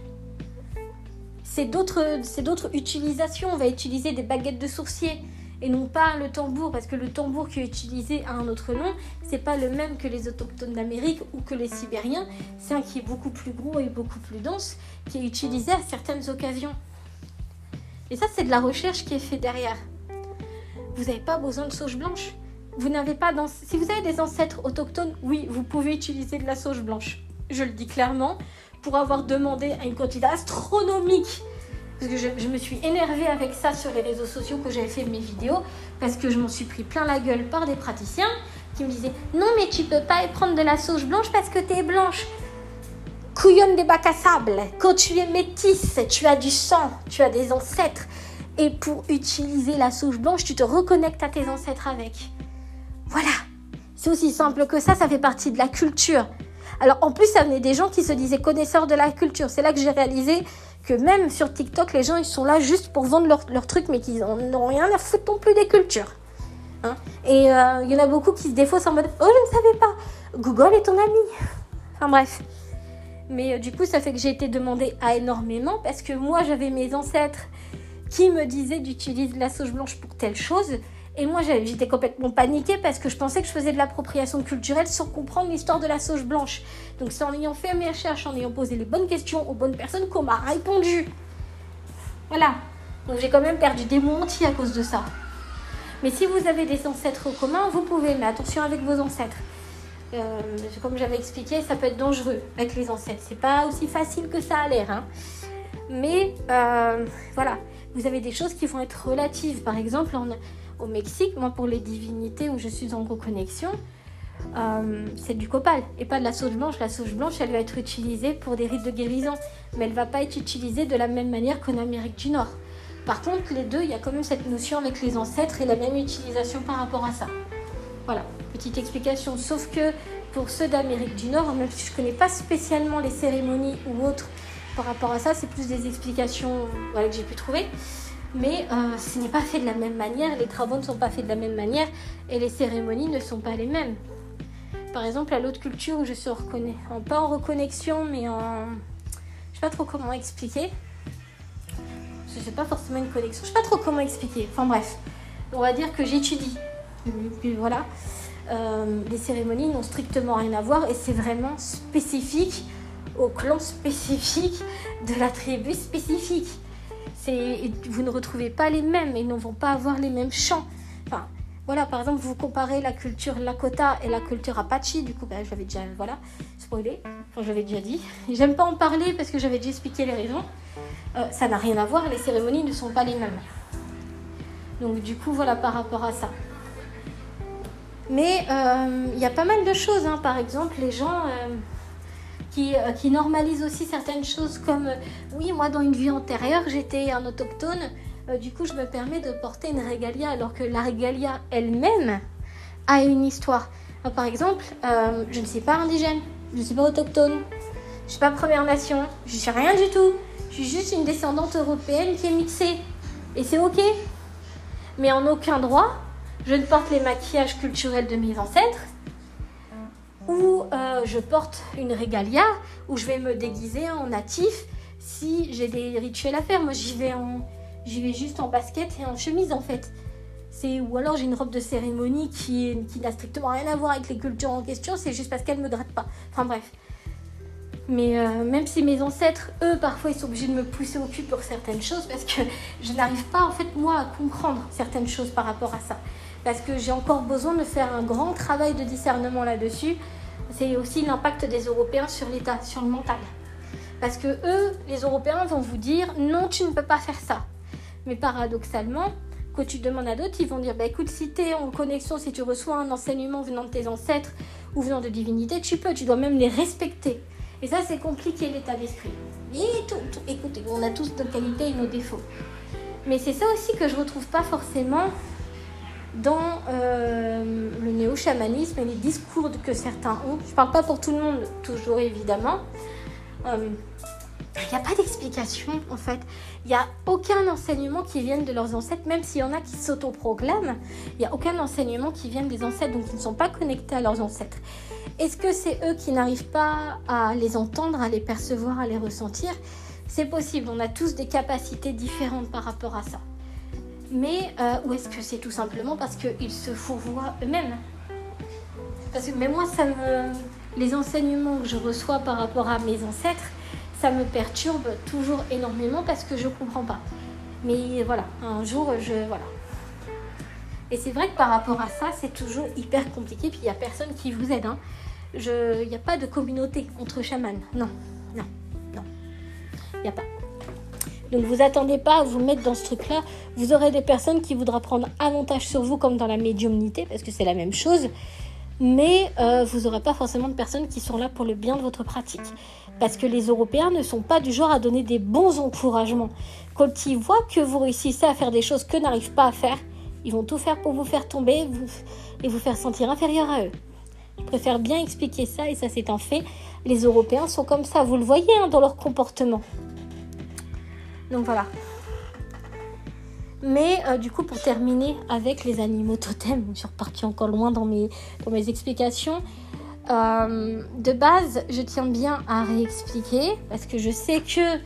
A: C'est d'autres utilisations. On va utiliser des baguettes de sourcier et non pas le tambour, parce que le tambour qui est utilisé a un autre nom. C'est pas le même que les autochtones d'Amérique ou que les Sibériens. C'est un qui est beaucoup plus gros et beaucoup plus dense, qui est utilisé à certaines occasions. Et ça, c'est de la recherche qui est faite derrière vous n'avez pas besoin de sauge blanche. Vous n'avez pas. Si vous avez des ancêtres autochtones, oui, vous pouvez utiliser de la sauge blanche. Je le dis clairement, pour avoir demandé à une quantité astronomique. Parce que je, me suis énervée avec ça sur les réseaux sociaux que j'avais fait mes vidéos, parce que je m'en suis pris plein la gueule par des praticiens qui me disaient Non, mais tu peux pas prendre de la sauge blanche parce que tu es blanche. Couillonne des bacs à sable, quand tu es métisse, tu as du sang, tu as des ancêtres. Et pour utiliser la souche blanche, tu te reconnectes à tes ancêtres avec. Voilà. C'est aussi simple que ça, ça fait partie de la culture. Alors en plus, ça venait des gens qui se disaient connaisseurs de la culture. C'est là que j'ai réalisé que même sur TikTok, les gens, ils sont là juste pour vendre leurs leur trucs, mais qu'ils n'ont rien à foutre non plus des cultures. Hein? Et euh, il y en a beaucoup qui se défaussent en mode « Oh, je ne savais pas Google est ton ami !» Enfin bref. Mais euh, du coup, ça fait que j'ai été demandée à énormément parce que moi, j'avais mes ancêtres qui me disait d'utiliser la sauge blanche pour telle chose. Et moi, j'étais complètement paniquée parce que je pensais que je faisais de l'appropriation culturelle sans comprendre l'histoire de la sauge blanche. Donc c'est en ayant fait mes recherches, en ayant posé les bonnes questions aux bonnes personnes qu'on m'a répondu. Voilà. Donc j'ai quand même perdu des mots à cause de ça. Mais si vous avez des ancêtres communs, vous pouvez, mais attention avec vos ancêtres. Euh, comme j'avais expliqué, ça peut être dangereux avec les ancêtres. C'est pas aussi facile que ça a l'air. Hein. Mais euh, voilà, vous avez des choses qui vont être relatives. Par exemple, au Mexique, moi pour les divinités où je suis en reconnexion, euh, c'est du copal et pas de la sauge blanche. La sauge blanche, elle va être utilisée pour des rites de guérison, mais elle va pas être utilisée de la même manière qu'en Amérique du Nord. Par contre, les deux, il y a quand même cette notion avec les ancêtres et la même utilisation par rapport à ça. Voilà, petite explication. Sauf que pour ceux d'Amérique du Nord, même si je ne connais pas spécialement les cérémonies ou autres par rapport à ça, c'est plus des explications que j'ai pu trouver. Mais euh, ce n'est pas fait de la même manière, les travaux ne sont pas faits de la même manière et les cérémonies ne sont pas les mêmes. Par exemple, à l'autre culture où je suis reconnais, en, pas en reconnexion, mais en. Je sais pas trop comment expliquer. Je sais pas forcément une connexion. Je sais pas trop comment expliquer. Enfin bref, on va dire que j'étudie. Voilà. Euh, les cérémonies n'ont strictement rien à voir et c'est vraiment spécifique au clan spécifique de la tribu spécifique. Vous ne retrouvez pas les mêmes, ils ne vont pas avoir les mêmes chants. Enfin, voilà, par exemple, vous comparez la culture Lakota et la culture Apache, du coup, ben, j'avais déjà, voilà, spoilé, je l'avais déjà dit. J'aime pas en parler parce que j'avais déjà expliqué les raisons. Euh, ça n'a rien à voir, les cérémonies ne sont pas les mêmes. Donc, du coup, voilà, par rapport à ça. Mais euh, il y a pas mal de choses, hein. par exemple, les gens. Euh, euh, qui, normalise aussi certaines choses comme euh, oui, moi dans une vie antérieure, j'étais un autochtone, euh, du coup je me permets de porter une régalia alors que la régalia elle-même a une histoire. par exemple, je ne suis pas indigène, je ne suis pas autochtone, je ne suis pas Première Nation, je ne suis rien du tout. Je suis juste une descendante européenne qui est mixée. Et c'est ok. Mais en aucun droit, je ne porte les maquillages culturels de mes ancêtres où euh, je porte une régalia, où je vais me déguiser en natif si j'ai des rituels à faire. Moi, j'y vais, en, j'y vais juste en basket et en chemise en fait. C'est, ou alors j'ai une robe de cérémonie qui, qui n'a strictement rien à voir avec les cultures en question, c'est juste parce qu'elle ne me gratte pas. Enfin bref. Mais euh, même si mes ancêtres, eux, parfois, ils sont obligés de me pousser au cul pour certaines choses, parce que je n'arrive pas, en fait, moi, à comprendre certaines choses par rapport à ça. Parce que j'ai encore besoin de faire un grand travail de discernement là-dessus. C'est aussi l'impact des Européens sur l'État, sur le mental. Parce que eux, les Européens, vont vous dire non, tu ne peux pas faire ça. Mais paradoxalement, quand tu demandes à d'autres, ils vont dire bah, écoute, si tu es en connexion, si tu reçois un enseignement venant de tes ancêtres ou venant de divinités, tu peux, tu dois même les respecter. Et ça, c'est compliqué l'état d'esprit. Et tout, écoutez, on a tous nos qualités et nos défauts. Mais c'est ça aussi que je retrouve pas forcément dans euh, le néo-chamanisme et les discours que certains ont. Je parle pas pour tout le monde, toujours évidemment. Euh, il n'y a pas d'explication en fait. Il n'y a aucun enseignement qui vienne de leurs ancêtres, même s'il y en a qui s'autoproclament. Il n'y a aucun enseignement qui vienne des ancêtres, donc ils ne sont pas connectés à leurs ancêtres. Est-ce que c'est eux qui n'arrivent pas à les entendre, à les percevoir, à les ressentir? C'est possible, on a tous des capacités différentes par rapport à ça. Mais, euh, ou est-ce que c'est tout simplement parce qu'ils se fourvoient eux-mêmes? Parce que, mais moi, ça les enseignements que je reçois par rapport à mes ancêtres, ça me perturbe toujours énormément parce que je comprends pas. Mais voilà, un jour, je. Voilà. Et c'est vrai que par rapport à ça, c'est toujours hyper compliqué. Puis il n'y a personne qui vous aide. Hein. Il n'y a pas de communauté entre chamans. Non, non, non. Il n'y a pas. Donc vous attendez pas à vous mettre dans ce truc-là. Vous aurez des personnes qui voudront prendre avantage sur vous comme dans la médiumnité, parce que c'est la même chose. Mais euh, vous n'aurez pas forcément de personnes qui sont là pour le bien de votre pratique. Parce que les Européens ne sont pas du genre à donner des bons encouragements. Quand ils voient que vous réussissez à faire des choses que n'arrivent pas à faire, ils vont tout faire pour vous faire tomber et vous faire sentir inférieur à eux. Je préfère bien expliquer ça et ça c'est un fait. Les Européens sont comme ça, vous le voyez hein, dans leur comportement. Donc voilà. Mais euh, du coup, pour terminer avec les animaux totems, je suis repartie encore loin dans mes, dans mes explications. Euh, de base, je tiens bien à réexpliquer parce que je sais que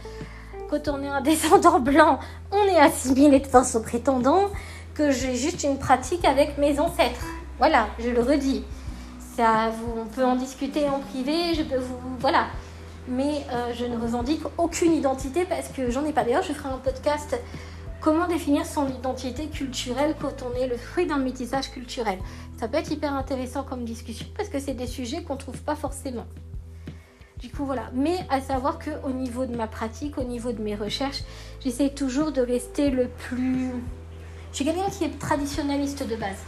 A: quand on est un descendant blanc, on est assimilé de force au prétendant, que j'ai juste une pratique avec mes ancêtres. Voilà, je le redis. Ça, on peut en discuter en privé, je peux vous. Voilà. Mais euh, je ne revendique aucune identité parce que j'en ai pas. D'ailleurs, je ferai un podcast Comment définir son identité culturelle quand on est le fruit d'un métissage culturel Ça peut être hyper intéressant comme discussion parce que c'est des sujets qu'on trouve pas forcément. Du coup, voilà. Mais à savoir qu'au niveau de ma pratique, au niveau de mes recherches, j'essaie toujours de rester le plus. Je suis quelqu'un qui est traditionnaliste de base.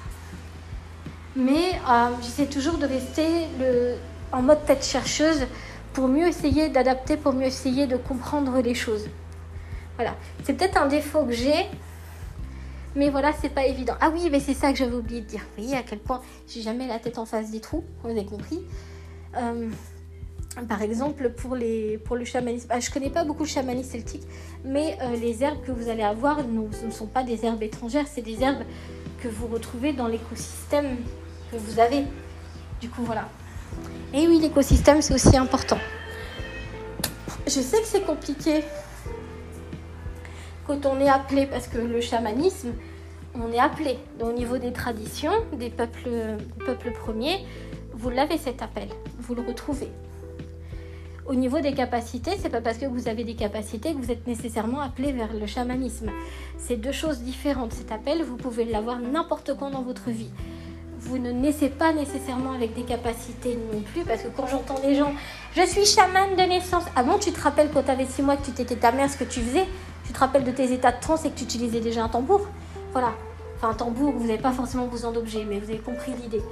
A: Mais euh, j'essaie toujours de rester le... en mode tête chercheuse pour mieux essayer d'adapter, pour mieux essayer de comprendre les choses. Voilà. C'est peut-être un défaut que j'ai. Mais voilà, c'est pas évident. Ah oui, mais c'est ça que j'avais oublié de dire. Vous voyez à quel point j'ai jamais la tête en face des trous, vous avez compris. Euh, par exemple, pour, les, pour le chamanisme, ah, je connais pas beaucoup le chamanisme celtique, mais euh, les herbes que vous allez avoir ne, sont pas des herbes étrangères, c'est des herbes que vous retrouvez dans l'écosystème que vous avez. Du coup, voilà. Et oui, l'écosystème, c'est aussi important. Je sais que c'est compliqué quand on est appelé, parce que le chamanisme, on est appelé. au niveau des traditions, des peuples, peuples premiers, vous l'avez cet appel, vous le retrouvez. Au niveau des capacités, c'est pas parce que vous avez des capacités que vous êtes nécessairement appelé vers le chamanisme. C'est deux choses différentes. Cet appel, vous pouvez l'avoir n'importe quand dans votre vie. Vous ne naissez pas nécessairement avec des capacités non plus, parce que quand j'entends des gens, je suis chamane de naissance. Avant, tu te rappelles quand tu avais six mois que tu t'étais ta mère, ce que tu faisais? Tu te rappelles de tes états de transe et que tu utilisais déjà un tambour? Voilà. Enfin, un tambour, vous n'avez pas forcément besoin d'objets, mais vous avez compris l'idée.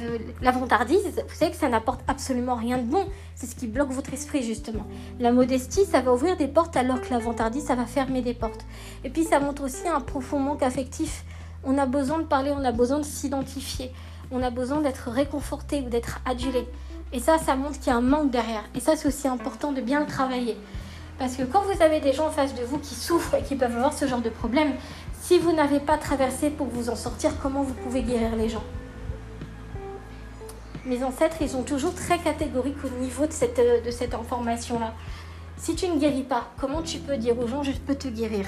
A: Euh, la vantardise, vous savez que ça n'apporte absolument rien de bon. C'est ce qui bloque votre esprit, justement. La modestie, ça va ouvrir des portes, alors que la vantardise, ça va fermer des portes. Et puis, ça montre aussi un profond manque affectif. On a besoin de parler, on a besoin de s'identifier. On a besoin d'être réconforté ou d'être adulé. Et ça, ça montre qu'il y a un manque derrière. Et ça, c'est aussi important de bien le travailler. Parce que quand vous avez des gens en face de vous qui souffrent et qui peuvent avoir ce genre de problème, si vous n'avez pas traversé pour vous en sortir, comment vous pouvez guérir les gens? Mes ancêtres, ils sont toujours très catégoriques au niveau de cette, de cette information-là. Si tu ne guéris pas, comment tu peux dire aux gens je peux te guérir?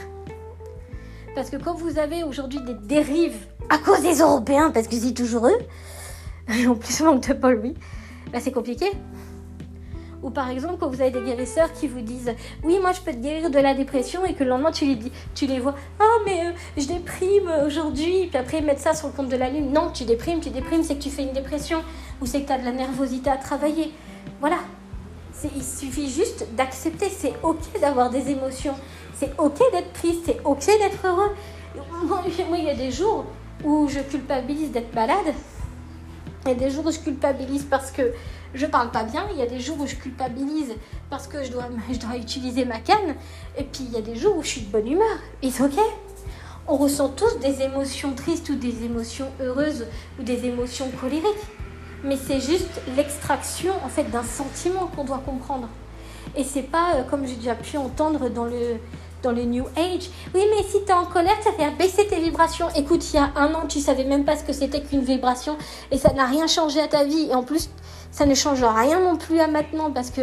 A: Parce que quand vous avez aujourd'hui des dérives à cause des Européens, parce que c'est toujours eux, en plus manque de Paul, oui, bah c'est compliqué Ou par exemple, quand vous avez des guérisseurs qui vous disent Oui, moi je peux te guérir de la dépression, et que le lendemain tu les, dis, tu les vois Oh, mais euh, je déprime aujourd'hui, puis après ils mettent ça sur le compte de la lune. Non, tu déprimes, tu déprimes, c'est que tu fais une dépression, ou c'est que tu as de la nervosité à travailler. Voilà. Il suffit juste d'accepter. C'est ok d'avoir des émotions. C'est ok d'être triste. C'est ok d'être heureux. Moi, il y a des jours où je culpabilise d'être malade. Il y a des jours où je culpabilise parce que je parle pas bien. Il y a des jours où je culpabilise parce que je dois, utiliser ma canne. Et puis il y a des jours où je suis de bonne humeur. C'est ok. On ressent tous des émotions tristes ou des émotions heureuses ou des émotions colériques. Mais c'est juste l'extraction en fait d'un sentiment qu'on doit comprendre. Et c'est pas euh, comme j'ai déjà pu entendre dans le dans New Age. Oui, mais si tu es en colère, ça fait baisser tes vibrations. Écoute, il y a un an, tu savais même pas ce que c'était qu'une vibration et ça n'a rien changé à ta vie. Et en plus, ça ne change rien non plus à maintenant parce que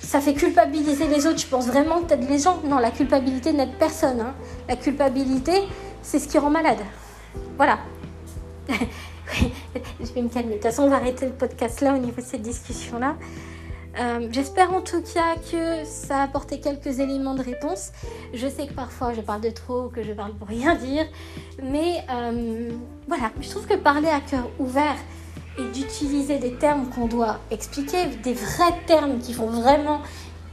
A: ça fait culpabiliser les autres. Je pense vraiment que tu aides les gens. Non, la culpabilité n'aide personne. Hein. La culpabilité, c'est ce qui rend malade. Voilà. je vais me calmer. De toute façon, on va arrêter le podcast là au niveau de cette discussion-là. Euh, j'espère en tout cas que ça a apporté quelques éléments de réponse. Je sais que parfois je parle de trop, que je parle pour rien dire, mais euh, voilà, je trouve que parler à cœur ouvert, et d'utiliser des termes qu'on doit expliquer, des vrais termes qui font vraiment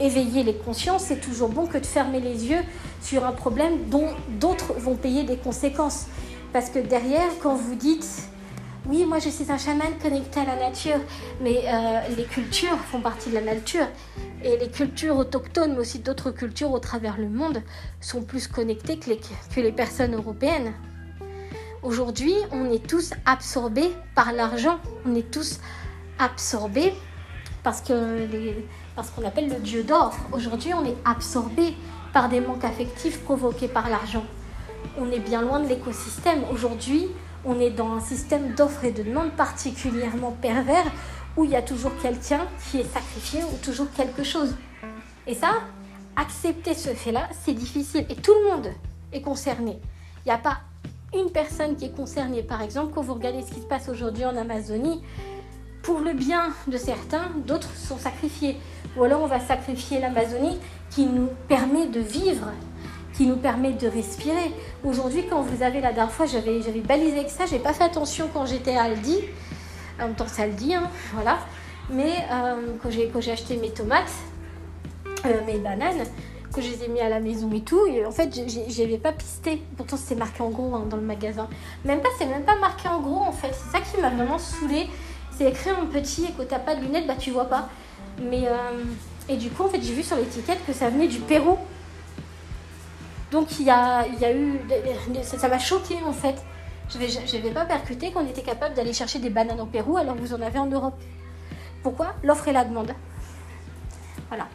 A: éveiller les consciences, c'est toujours bon que de fermer les yeux sur un problème dont d'autres vont payer des conséquences. Parce que derrière, quand vous dites oui, moi je suis un chaman connecté à la nature, mais euh, les cultures font partie de la nature. Et les cultures autochtones, mais aussi d'autres cultures au travers le monde, sont plus connectées que les, que les personnes européennes. Aujourd'hui, on est tous absorbés par l'argent. On est tous absorbés parce que parce qu'on appelle le dieu d'or. Aujourd'hui, on est absorbé par des manques affectifs provoqués par l'argent. On est bien loin de l'écosystème. Aujourd'hui, on est dans un système d'offres et de demandes particulièrement pervers où il y a toujours quelqu'un qui est sacrifié ou toujours quelque chose. Et ça, accepter ce fait-là, c'est difficile. Et tout le monde est concerné. Il n'y a pas une personne qui est concernée. Par exemple, quand vous regardez ce qui se passe aujourd'hui en Amazonie, pour le bien de certains, d'autres sont sacrifiés. Ou alors on va sacrifier l'Amazonie qui nous permet de vivre, qui nous permet de respirer. Aujourd'hui, quand vous avez la dernière fois, j'avais, balisé avec ça, j'ai pas fait attention quand j'étais à Aldi. En même temps, c'est Aldi, hein, voilà. Mais euh, quand, j'ai, acheté mes tomates, euh, mes bananes, que je les ai mis à la maison et tout. En fait, je n'avais pas pisté. Pourtant, c'était marqué en gros hein, dans le magasin. Même pas, c'est même pas marqué en gros en fait. C'est ça qui m'a vraiment saoulé. C'est écrit en petit et quand t'as pas de lunettes, bah tu vois pas. Mais euh, et du coup, en fait, j'ai vu sur l'étiquette que ça venait du Pérou. Donc il y a, il y a eu, ça m'a choqué en fait. Je n'avais pas percuté qu'on était capable d'aller chercher des bananes au Pérou alors que vous en avez en Europe. Pourquoi? L'offre et la demande. Voilà.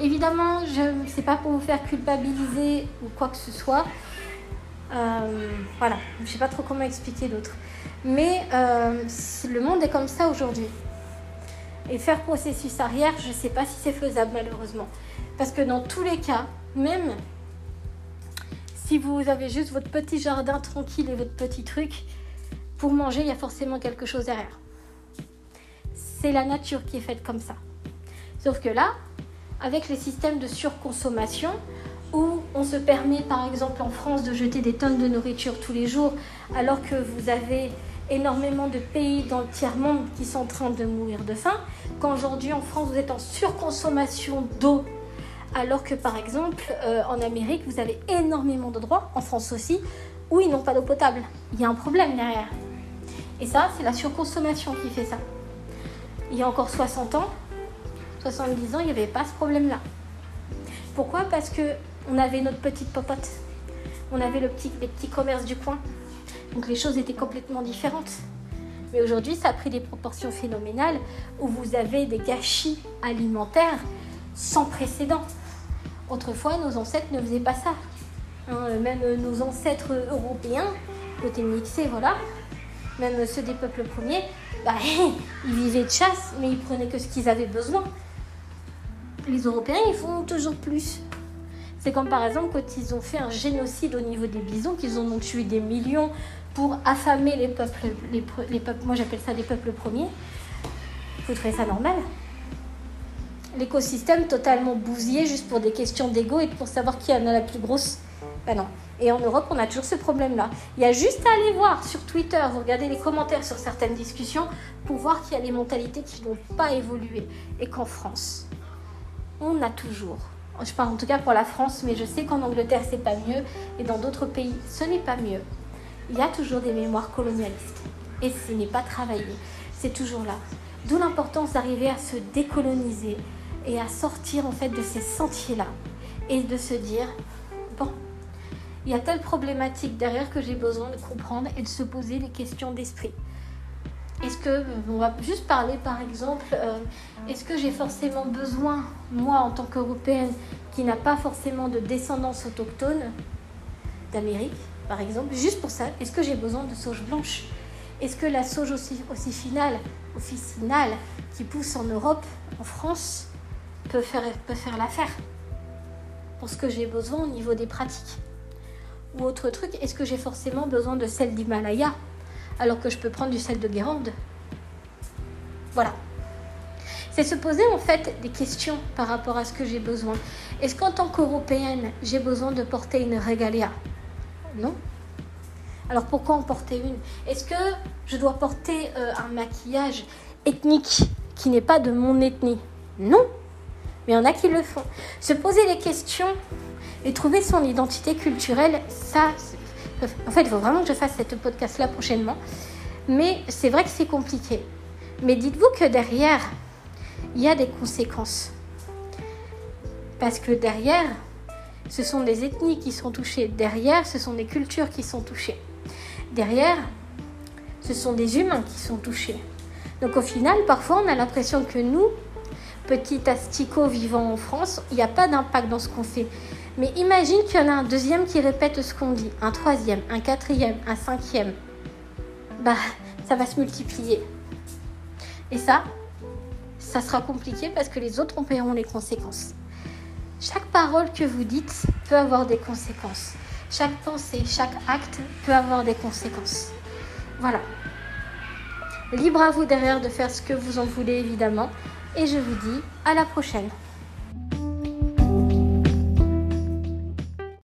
A: Évidemment, je sais pas pour vous faire culpabiliser ou quoi que ce soit. Euh, voilà, je ne sais pas trop comment expliquer d'autre. Mais euh, le monde est comme ça aujourd'hui. Et faire processus arrière, je ne sais pas si c'est faisable malheureusement. Parce que dans tous les cas, même si vous avez juste votre petit jardin tranquille et votre petit truc, pour manger, il y a forcément quelque chose derrière. C'est la nature qui est faite comme ça. Sauf que là, avec les systèmes de surconsommation où on se permet par exemple en France de jeter des tonnes de nourriture tous les jours alors que vous avez énormément de pays dans le tiers-monde qui sont en train de mourir de faim, quand aujourd'hui en France vous êtes en surconsommation d'eau alors que par exemple euh, en Amérique vous avez énormément d'endroits, en France aussi, où ils n'ont pas d'eau potable. Il y a un problème derrière. Et ça, c'est la surconsommation qui fait ça. Il y a encore 60 ans, 70 ans, il n'y avait pas ce problème-là. Pourquoi? Parce que on avait notre petite popote. On avait le petit, les petits commerces du coin. Donc les choses étaient complètement différentes. Mais aujourd'hui, ça a pris des proportions phénoménales où vous avez des gâchis alimentaires sans précédent. Autrefois, nos ancêtres ne faisaient pas ça. Hein, même nos ancêtres européens, côté mixé, voilà, même ceux des peuples premiers, bah, ils vivaient de chasse, mais ils prenaient que ce qu'ils avaient besoin les Européens, ils font toujours plus. C'est comme par exemple quand ils ont fait un génocide au niveau des bisons, qu'ils en ont tué des millions pour affamer les peuples, les, peuples moi j'appelle ça les peuples premiers. Vous trouvez ça normal l'écosystème totalement bousillé juste pour des questions d'ego et pour savoir qui en a la plus grosse. Ben non. Et en Europe, on a toujours ce problème-là. Il y a juste à aller voir sur Twitter, vous regardez les commentaires sur certaines discussions pour voir qu'il y a des mentalités qui n'ont pas évolué. Et qu'en France, on a toujours, je parle en tout cas pour la France, mais je sais qu'en Angleterre, c'est pas mieux, et dans d'autres pays, ce n'est pas mieux. Il y a toujours des mémoires colonialistes. Et ce n'est pas travaillé. C'est toujours là. D'où l'importance d'arriver à se décoloniser et à sortir en fait de ces sentiers-là. Et de se dire, bon, il y a telle problématique derrière que j'ai besoin de comprendre et de se poser des questions d'esprit. Est-ce que, on va juste parler par exemple, euh, est-ce que j'ai forcément besoin, moi en tant qu'Européenne, qui n'a pas forcément de descendance autochtone d'Amérique, par exemple, juste pour ça, est-ce que j'ai besoin de sauge blanche? Est-ce que la sauge aussi, aussi finale, officinale, qui pousse en Europe, en France, peut faire, faire l'affaire pour ce que j'ai besoin au niveau des pratiques ou autre truc, est-ce que j'ai forcément besoin de sel d'Himalaya alors que je peux prendre du sel de Guérande? Voilà. C'est se poser en fait des questions par rapport à ce que j'ai besoin. Est-ce qu'en tant qu'Européenne, j'ai besoin de porter une régalia? Non. Alors pourquoi en porter une? Est-ce que je dois porter euh, un maquillage ethnique qui n'est pas de mon ethnie? Non. Mais il y en a qui le font. Se poser des questions et trouver son identité culturelle, ça, en fait, il faut vraiment que je fasse cette podcast-là prochainement. Mais c'est vrai que c'est compliqué. Mais dites-vous que derrière, il y a des conséquences. Parce que derrière, ce sont des ethnies qui sont touchées. Derrière, ce sont des cultures qui sont touchées. Derrière, ce sont des humains qui sont touchés. Donc au final, parfois, on a l'impression que nous, petits asticots vivant en France, il n'y a pas d'impact dans ce qu'on fait. Mais imagine qu'il y en a un deuxième qui répète ce qu'on dit, un troisième, un quatrième, un cinquième. Bah, ça va se multiplier. Et ça, ça sera compliqué parce que les autres en paieront les conséquences. Chaque parole que vous dites peut avoir des conséquences. Chaque pensée, chaque acte peut avoir des conséquences. Voilà. Libre à vous derrière de faire ce que vous en voulez, évidemment. Et je vous dis à la prochaine.